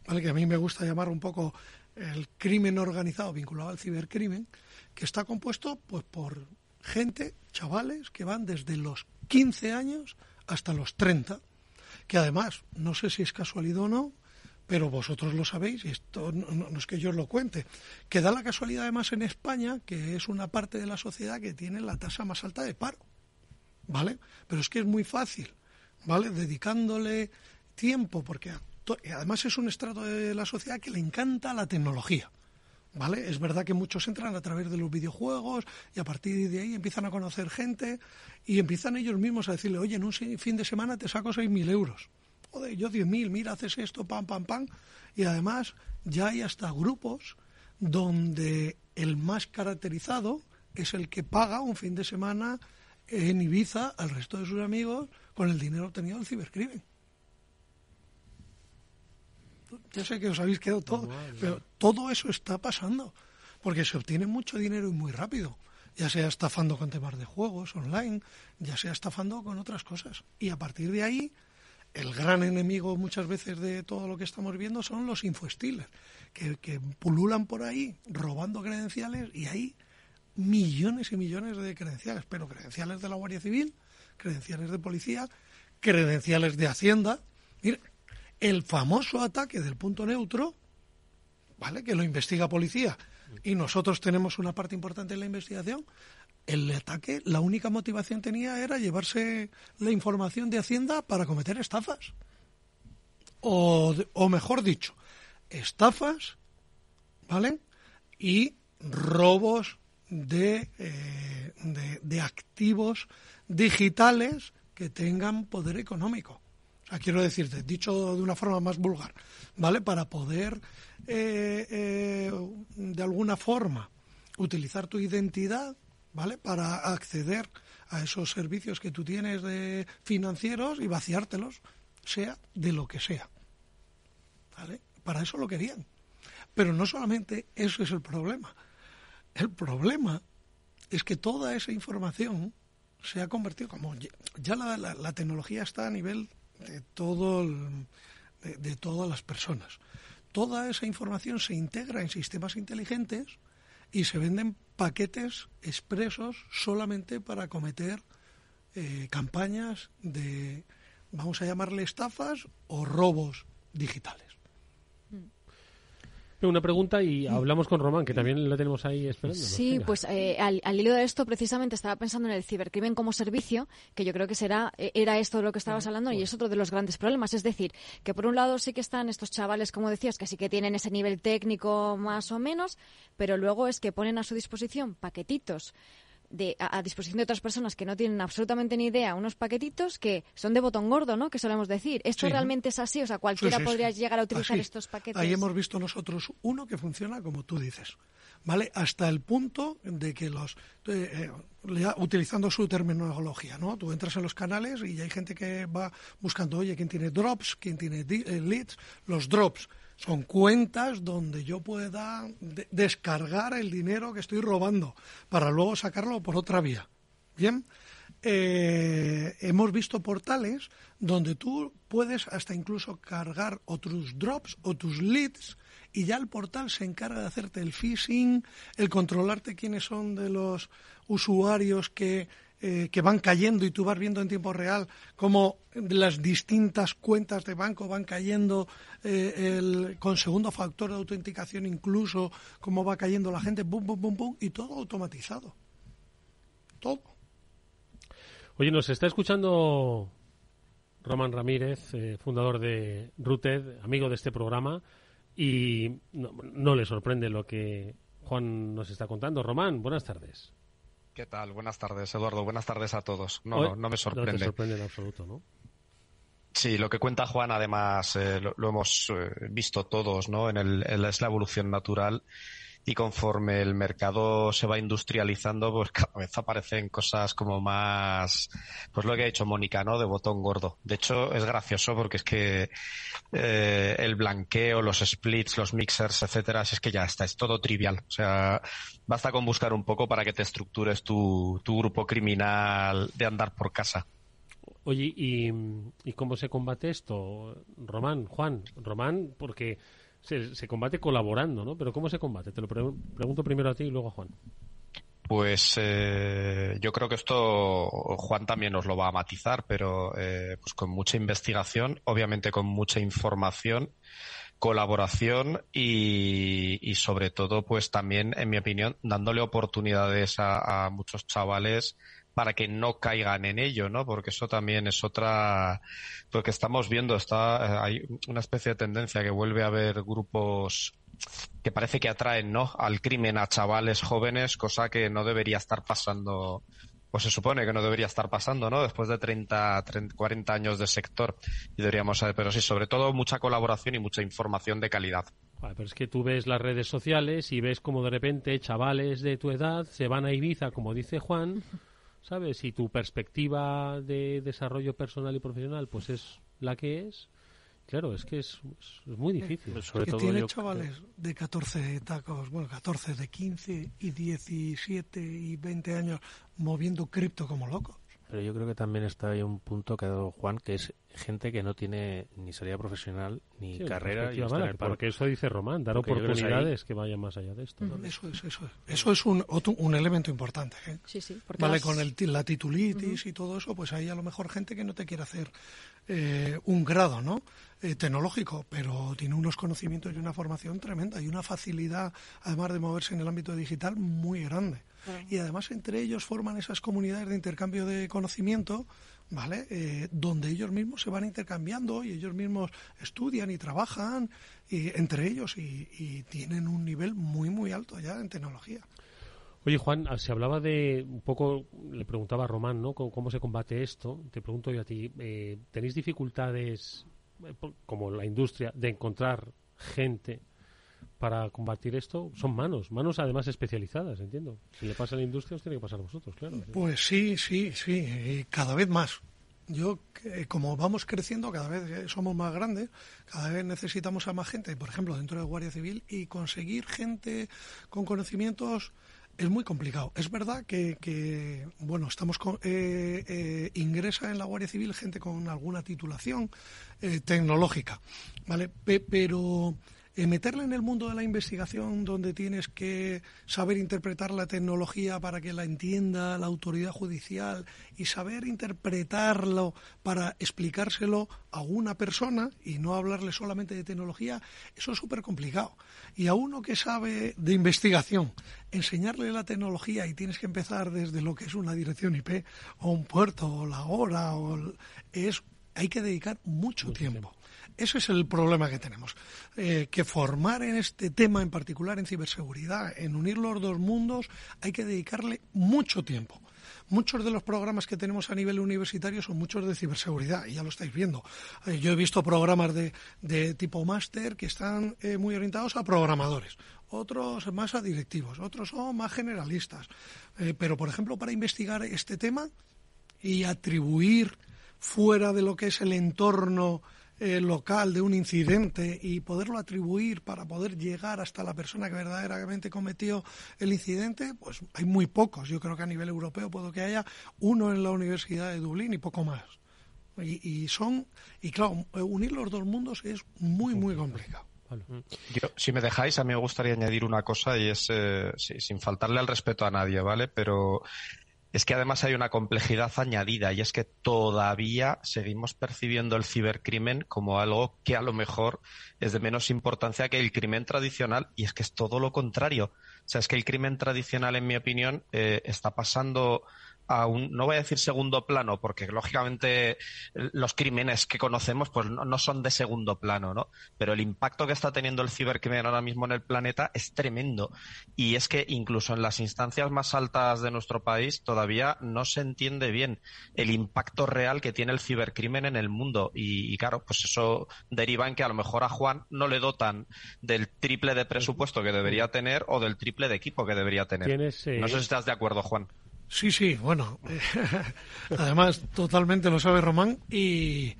¿vale? que a mí me gusta llamar un poco el crimen organizado vinculado al cibercrimen, que está compuesto pues por gente, chavales, que van desde los 15 años hasta los 30, que además, no sé si es casualidad o no, pero vosotros lo sabéis, y esto no, es que yo os lo cuente, que da la casualidad además en España, que es una parte de la sociedad que tiene la tasa más alta de paro, ¿vale? Pero es que es muy fácil, ¿vale? Dedicándole tiempo, porque además es un estrato de la sociedad que le encanta la tecnología. ¿Vale? Es verdad que muchos entran a través de los videojuegos y a partir de ahí empiezan a conocer gente y empiezan ellos mismos a decirle, oye, en un fin de semana te saco 6.000 euros. Joder, yo 10.000, mira, haces esto, pam, pam, pam. Y además ya hay hasta grupos donde el más caracterizado es el que paga un fin de semana en Ibiza al resto de sus amigos con el dinero obtenido del cibercrimen. Yo sé que os habéis quedado todo, pero todo eso está pasando, porque se obtiene mucho dinero y muy rápido, ya sea estafando con temas de juegos online, ya sea estafando con otras cosas. Y a partir de ahí, el gran enemigo muchas veces de todo lo que estamos viendo son los infoestiles, que, que pululan por ahí robando credenciales y hay millones y millones de credenciales, pero credenciales de la Guardia Civil, credenciales de policía, credenciales de Hacienda. Mira, el famoso ataque del punto neutro, ¿vale? Que lo investiga policía y nosotros tenemos una parte importante en la investigación. El ataque, la única motivación tenía era llevarse la información de Hacienda para cometer estafas. O, o mejor dicho, estafas, ¿vale? Y robos de, eh, de, de activos digitales que tengan poder económico. Sea, quiero decirte, dicho de una forma más vulgar, ¿vale? Para poder, eh, eh, de alguna forma, utilizar tu identidad, ¿vale? Para acceder a esos servicios que tú tienes de financieros y vaciártelos, sea de lo que sea. ¿Vale? Para eso lo querían. Pero no solamente eso es el problema. El problema es que toda esa información se ha convertido como ya la, tecnología está a nivel de todo de, de, todas las personas. Toda esa información se integra en sistemas inteligentes y se venden paquetes expresos solamente para cometer eh, campañas de, vamos a llamarle estafas o robos digitales. Una pregunta y hablamos con Román, que también lo tenemos ahí esperando. Sí, pues eh, al, al, hilo de esto precisamente estaba pensando en el cibercrimen como servicio, que yo creo que será eh, era esto de lo que estabas hablando y es otro de los grandes problemas. Es decir, que por un lado sí que están estos chavales, como decías, que sí que tienen ese nivel técnico más o menos, pero luego es que ponen a su disposición paquetitos de, a, a, disposición de otras personas que no tienen absolutamente ni idea, unos paquetitos que son de botón gordo, ¿no? Que solemos decir. ¿Esto Sí. realmente es así? O sea, cualquiera Sí, sí, podría llegar a utilizar Así. estos paquetes. Ahí hemos visto nosotros uno que funciona como tú dices, ¿vale? Hasta el punto de que los, eh, eh, ya utilizando su terminología, ¿no? Tú entras en los canales y hay gente que va buscando, oye, ¿quién tiene drops? ¿Quién tiene eh, leads? Los drops son cuentas donde yo pueda de- descargar el dinero que estoy robando para luego sacarlo por otra vía. Bien, eh, hemos visto portales donde tú puedes hasta incluso cargar o tus drops o tus leads y ya el portal se encarga de hacerte el phishing, el controlarte quiénes son de los usuarios que, eh, que van cayendo y tú vas viendo en tiempo real cómo las distintas cuentas de banco van cayendo eh, el, con segundo factor de autenticación incluso, cómo va cayendo la gente, pum, pum, pum, pum, y todo automatizado. Todo. Oye, nos está escuchando Román Ramírez, eh, fundador de Rooted, amigo de este programa, y no, no le sorprende lo que Juan nos está contando. Román, buenas tardes. ¿Qué tal? Buenas tardes, Eduardo. Buenas tardes a todos. No, Hoy- no, no me No te sorprende. sorprende en absoluto, ¿no? Sí, lo que cuenta Juan, además, eh, lo, lo hemos eh, visto todos, ¿no? En el, en la- es la evolución natural y conforme el mercado se va industrializando, pues cada vez aparecen cosas como más, pues lo que ha dicho Mónica, ¿no? De botón gordo. De hecho, es gracioso porque es que eh, el blanqueo, los splits, los mixers, etcétera, es que ya está, es todo trivial. O sea, basta con buscar un poco para que te estructures tu, tu grupo criminal de andar por casa. Oye, ¿y, ¿y cómo se combate esto? Román, Juan, Román, porque se, combate colaborando, ¿no? Pero ¿cómo se combate? Te lo pre- pregunto primero a ti y luego a Juan. Pues eh, yo creo que esto Juan también nos lo va a matizar, pero eh, pues con mucha investigación, obviamente con mucha información, colaboración y, sobre todo, pues también, en mi opinión, dándole oportunidades a muchos chavales para que no caigan en ello, ¿no? Porque eso también es otra, porque estamos viendo, está, eh, hay una especie de tendencia que vuelve a haber grupos que parece que atraen, ¿no? Al crimen a chavales jóvenes, cosa que no debería estar pasando, pues se supone que no debería estar pasando, ¿no? Después de 30, 30 40 años de sector. Y deberíamos saber, pero sí, sobre todo mucha colaboración y mucha información de calidad. Pero es que tú ves las redes sociales y ves como de repente chavales de tu edad se van a Ibiza, como dice Juan, ¿sabes? Y tu perspectiva de desarrollo personal y profesional pues es la que es. Claro, es que es, es muy difícil. Sobre que todo tiene yo- chavales de 14 tacos, bueno, 14, de 15 y 17 y 20 años moviendo cripto como locos. Pero yo creo que también está ahí un punto que ha dado Juan, que es gente que no tiene ni salida profesional ni carrera y está en el Porque eso dice Román, dar oportunidades que, vayan más allá de esto. Eso es, eso es. Eso es un, un elemento importante. ¿eh? Sí, sí, vale, con el, la titulitis y todo eso, pues hay a lo mejor gente que no te quiere hacer eh, un grado ¿no? Eh, tecnológico, pero tiene unos conocimientos y una formación tremenda y una facilidad, además de moverse en el ámbito digital, muy grande. Y además entre ellos forman esas comunidades de intercambio de conocimiento ¿vale? Eh, donde ellos mismos se van intercambiando y ellos mismos estudian y trabajan y, entre ellos y, tienen un nivel muy, muy alto ya en tecnología. Oye, Juan, ah, se hablaba de un poco, le preguntaba a Román, ¿no? ¿Cómo, se combate esto? Te pregunto yo a ti, eh, ¿tenéis dificultades, eh, como la industria, de encontrar gente para combatir esto son manos, manos además especializadas, entiendo. Si le pasa a la industria, os tiene que pasar a vosotros, claro. Pues sí, sí, sí, cada vez más. Yo, como vamos creciendo, cada vez somos más grandes, cada vez necesitamos a más gente, por ejemplo, dentro de Guardia Civil, y conseguir gente con conocimientos es muy complicado. Es verdad que, bueno, estamos con, eh, eh, ingresa en la Guardia Civil gente con alguna titulación eh, tecnológica, ¿vale? pero eh, meterla en el mundo de la investigación donde tienes que saber interpretar la tecnología para que la entienda la autoridad judicial y saber interpretarlo para explicárselo a una persona y no hablarle solamente de tecnología, eso es súper complicado. Y a uno que sabe de investigación, enseñarle la tecnología y tienes que empezar desde lo que es una dirección IP o un puerto o la hora, o es, hay que dedicar mucho tiempo. Ese es el problema que tenemos. Eh, que formar en este tema, en particular en ciberseguridad, en unir los dos mundos, hay que dedicarle mucho tiempo. Muchos de los programas que tenemos a nivel universitario son muchos de ciberseguridad, y ya lo estáis viendo. Eh, yo he visto programas de, tipo máster que están eh, muy orientados a programadores, otros más a directivos, otros son más generalistas. pero, por ejemplo, para investigar este tema y atribuir fuera de lo que es el entorno eh, local de un incidente y poderlo atribuir para poder llegar hasta la persona que verdaderamente cometió el incidente, pues hay muy pocos. Yo creo que a nivel europeo puedo que haya uno en la Universidad de Dublín y poco más. Y, son, y claro, unir los dos mundos es muy, muy complicado. si me dejáis, a mí me gustaría añadir una cosa y es, eh, sin faltarle al respeto a nadie, ¿vale? Pero es que además hay una complejidad añadida y es que todavía seguimos percibiendo el cibercrimen como algo que a lo mejor es de menos importancia que el crimen tradicional y es que es todo lo contrario. O sea, es que el crimen tradicional, en mi opinión, eh, está pasando a un, no voy a decir segundo plano, porque lógicamente los crímenes que conocemos pues no, son de segundo plano, ¿no? Pero el impacto que está teniendo el cibercrimen ahora mismo en el planeta es tremendo. Y es que incluso en las instancias más altas de nuestro país todavía no se entiende bien el impacto real que tiene el cibercrimen en el mundo. Y, claro, pues eso deriva en que a lo mejor a Juan no le dotan del triple de presupuesto que debería tener o del triple de equipo que debería tener. No sé si estás de acuerdo, Juan. Sí, sí, bueno, además totalmente lo sabe Román y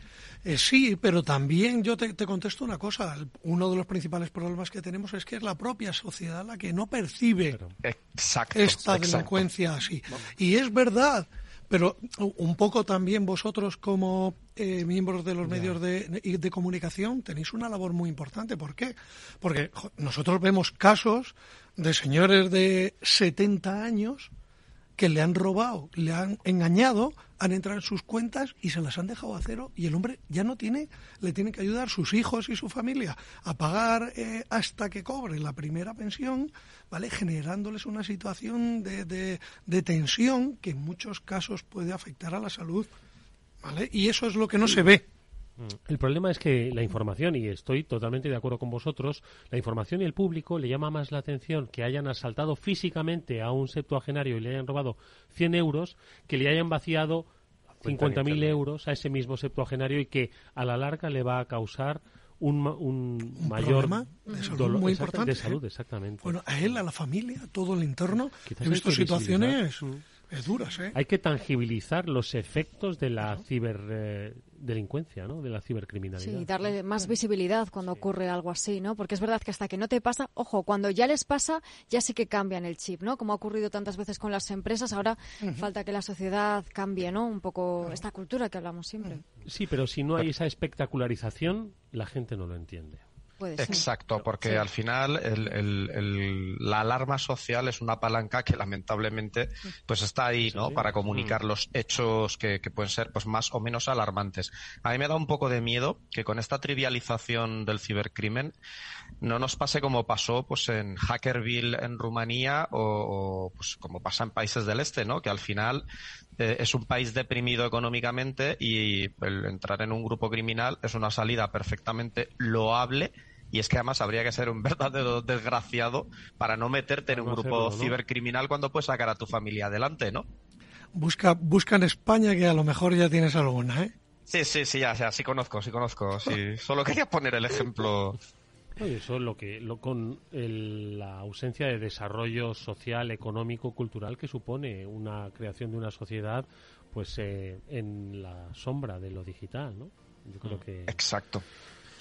eh, sí, pero también yo te, contesto una cosa, uno de los principales problemas que tenemos es que es la propia sociedad la que no percibe esta delincuencia así. Y es verdad, pero un poco también vosotros como eh, miembros de los medios de, de, comunicación tenéis una labor muy importante. ¿Por qué? Porque nosotros vemos casos de señores de 70 años que le han robado, le han engañado, han entrado en sus cuentas y se las han dejado a cero y el hombre ya no tiene, le tienen que ayudar sus hijos y su familia a pagar eh, hasta que cobre la primera pensión, ¿vale? Generándoles una situación de, de, de tensión que en muchos casos puede afectar a la salud, ¿vale? Y eso es lo que no se ve. El problema es que la información, y estoy totalmente de acuerdo con vosotros, la información y el público le llama más la atención que hayan asaltado físicamente a un septuagenario y le hayan robado 100 euros que le hayan vaciado 50.000 euros a ese mismo septuagenario y que a la larga le va a causar un, un, mayor de salud muy importante. De salud, exactamente. Bueno, a él, a la familia, a todo el entorno. He visto situaciones duras, ¿eh? Hay que tangibilizar los efectos de la ciberdelincuencia, eh, ¿no? De la cibercriminalidad. Sí, darle más visibilidad cuando ocurre algo así, ¿no? Porque es verdad que hasta que no te pasa, ojo, cuando ya les pasa, ya sí que cambian el chip, ¿no? Como ha ocurrido tantas veces con las empresas, ahora falta que la sociedad cambie, ¿no? Un poco esta cultura que hablamos siempre. Sí, pero si no hay esa espectacularización, la gente no lo entiende. Exacto, porque al final la alarma social es una palanca que lamentablemente pues está ahí, ¿no? Para comunicar mm. los hechos que, pueden ser pues más o menos alarmantes. A mí me da un poco de miedo que con esta trivialización del cibercrimen no nos pase como pasó pues en Hackerville en Rumanía o, pues como pasa en países del este, ¿no? Que al final eh, es un país deprimido económicamente y el entrar en un grupo criminal es una salida perfectamente loable y es que además habría que ser un verdadero desgraciado para no meterte en un grupo cibercriminal cuando puedes sacar a tu familia adelante, ¿no? Busca, busca en España que a lo mejor ya tienes alguna, ¿eh? Sí, sí, sí, ya, ya sí conozco, sí conozco. Sí. Solo quería poner el ejemplo. eso lo que lo, con la ausencia de desarrollo social, económico, cultural que supone una creación de una sociedad, pues eh, en la sombra de lo digital, ¿no? Yo creo mm. que exacto.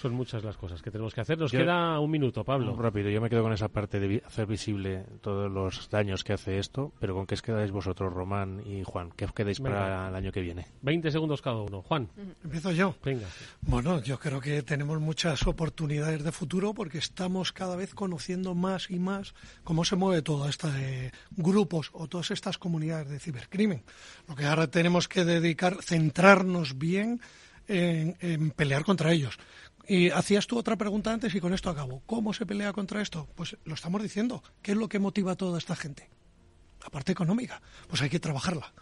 Son muchas las cosas que tenemos que hacer. Nos queda un minuto, Pablo. Rápido, yo me quedo con esa parte de hacer visible todos los daños que hace esto, pero ¿con qué os quedáis vosotros, Román y Juan? ¿Qué os quedáis para el año que viene? 20 segundos cada uno. Juan. Empiezo yo. Venga. Bueno, yo creo que tenemos muchas oportunidades de futuro porque estamos cada vez conociendo más y más cómo se mueve toda esta de grupos o todas estas comunidades de cibercrimen. Lo que ahora tenemos que dedicar, centrarnos bien en pelear contra ellos. Y hacías tú otra pregunta antes y con esto acabo. ¿Cómo se pelea contra esto? Pues lo estamos diciendo. ¿Qué es lo que motiva a toda esta gente? La parte económica. Pues hay que trabajarla.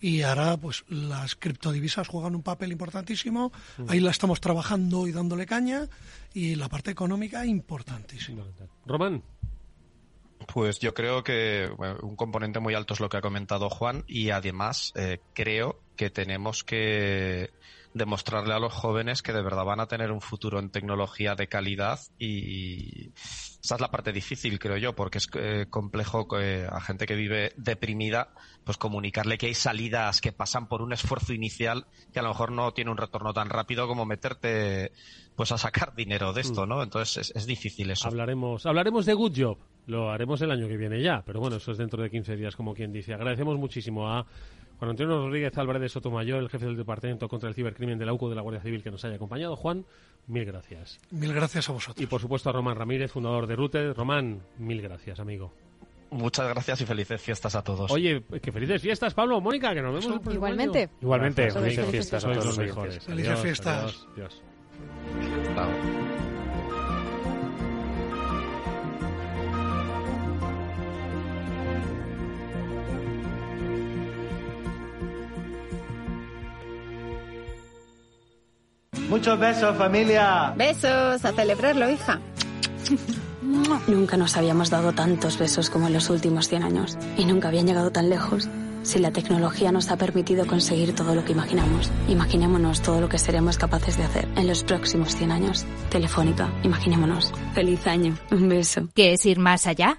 Y ahora, pues las criptodivisas juegan un papel importantísimo. Mm. Ahí la estamos trabajando y dándole caña. Y la parte económica, importantísima. Román. Pues yo creo que un componente muy alto es lo que ha comentado Juan y además eh, creo que tenemos que demostrarle a los jóvenes que de verdad van a tener un futuro en tecnología de calidad y esa es la parte difícil, creo yo, porque es eh, complejo eh, a gente que vive deprimida, pues comunicarle que hay salidas que pasan por un esfuerzo inicial que a lo mejor no tiene un retorno tan rápido como meterte pues a sacar dinero de esto, ¿no? Entonces es, difícil eso. Hablaremos, hablaremos de Good Job, lo haremos el año que viene ya, pero bueno, eso es dentro de 15 días, como quien dice. Agradecemos muchísimo a Juan Antonio Rodríguez Álvarez de Sotomayor, el jefe del Departamento contra el Cibercrimen de la UCO de la Guardia Civil, que nos haya acompañado. Juan, mil gracias. Mil gracias a vosotros. Y por supuesto a Román Ramírez, fundador de Rute. Román, mil gracias, amigo. Muchas gracias y felices fiestas a todos. Oye, que felices fiestas, Pablo, Mónica, que nos vemos el Igualmente. Igualmente, felices fiestas. Sois los mejores. Felices fiestas. Adiós. Muchos besos, familia. Besos, a celebrarlo, hija. Nunca nos habíamos dado tantos besos como en los últimos 100 años. Y nunca habían llegado tan lejos. Si la tecnología nos ha permitido conseguir todo lo que imaginamos, imaginémonos todo lo que seremos capaces de hacer en los próximos 100 años. Telefónica, imaginémonos. Feliz año. Un beso. ¿Qué es ir más allá?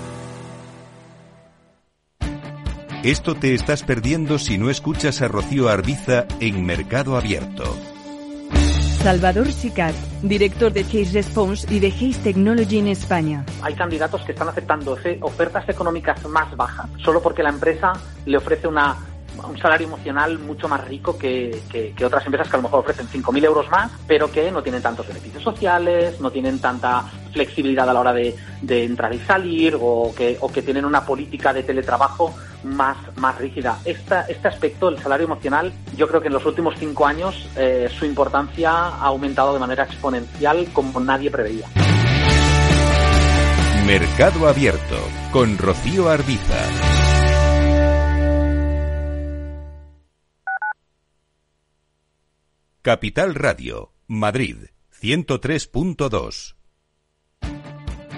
Esto te estás perdiendo si no escuchas a Rocío Arbiza en Mercado Abierto. Salvador Sicat, director de Chase Response y de Chase Technology en España. Hay candidatos que están aceptando ofertas económicas más bajas solo porque la empresa le ofrece una un salario emocional mucho más rico que, que, otras empresas que a lo mejor ofrecen 5.000 euros más, pero que no tienen tantos beneficios sociales, no tienen tanta flexibilidad a la hora de, de entrar y salir o que, o que tienen una política de teletrabajo más, más rígida. Esta, este aspecto, el salario emocional, yo creo que en los últimos cinco años eh, su importancia ha aumentado de manera exponencial como nadie preveía. Mercado Abierto con Rocío Arbiza. Capital Radio, Madrid, 103.2.